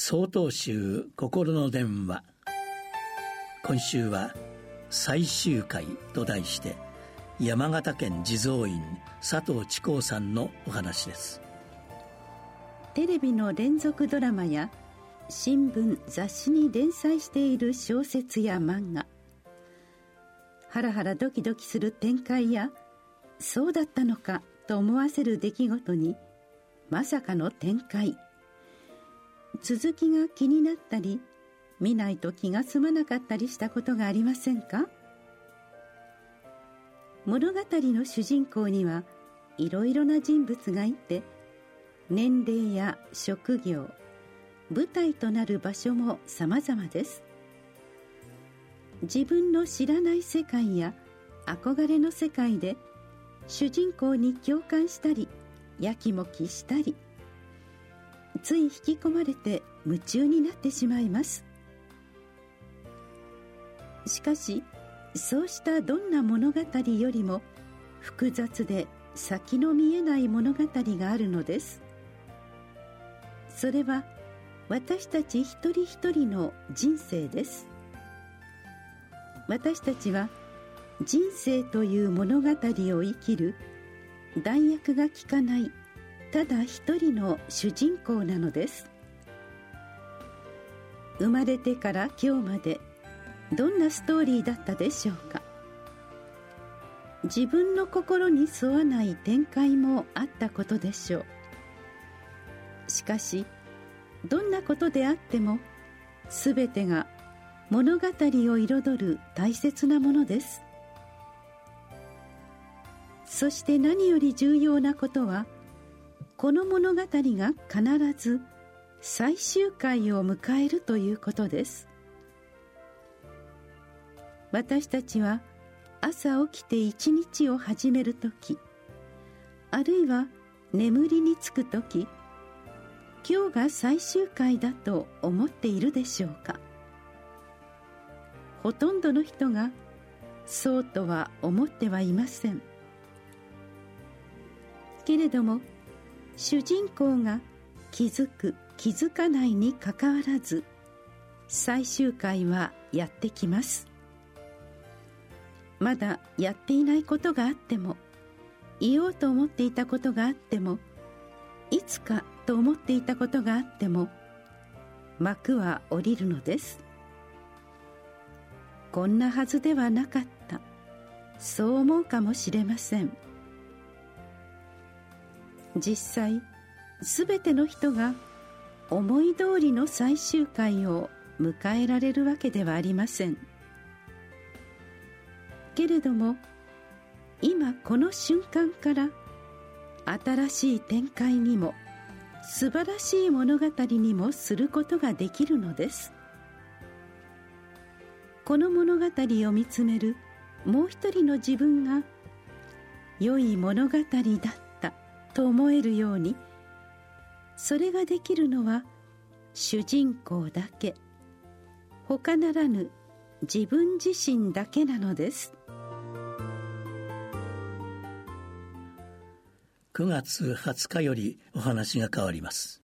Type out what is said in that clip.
総統集心の電話。今週は最終回と題して山形県地蔵院佐藤智光さんのお話です。テレビの連続ドラマや新聞雑誌に連載している小説や漫画。ハラハラドキドキする展開やそうだったのかと思わせる出来事にまさかの展開。続きが気になったり見ないと気が済まなかったりしたことがありませんか？物語の主人公にはいろいろな人物がいて年齢や職業舞台となる場所も様々です。自分の知らない世界や憧れの世界で主人公に共感したりやきもきしたりつい引き込まれて夢中になってしまいます。しかしそうしたどんな物語よりも複雑で先の見えない物語があるのです。それは私たち一人一人の人生です。私たちは人生という物語を生きる代役が効かないただ一人の主人公なのです。生まれてから今日までどんなストーリーだったでしょうか。自分の心に沿わない展開もあったことでしょう。しかしどんなことであっても全てが物語を彩る大切なものです。そして何より重要なことはこの物語が必ず最終回を迎えるということです。私たちは朝起きて一日を始める時あるいは眠りにつく時今日が最終回だと思っているでしょうか。ほとんどの人がそうとは思ってはいません。けれども主人公が気づく気づかないにかかわらず最終回はやってきます。まだやっていないことがあっても言おうと思っていたことがあってもいつかと思っていたことがあっても幕は降りるのです。こんなはずではなかった。そう思うかもしれません。実際全ての人が思い通りの最終回を迎えられるわけではありません。けれども今この瞬間から新しい展開にも素晴らしい物語にもすることができるのです。この物語を見つめるもう一人の自分が良い物語だった。と思えるようにそれができるのは主人公だけ。他ならぬ自分自身だけなのです。9月20日よりお話が変わります。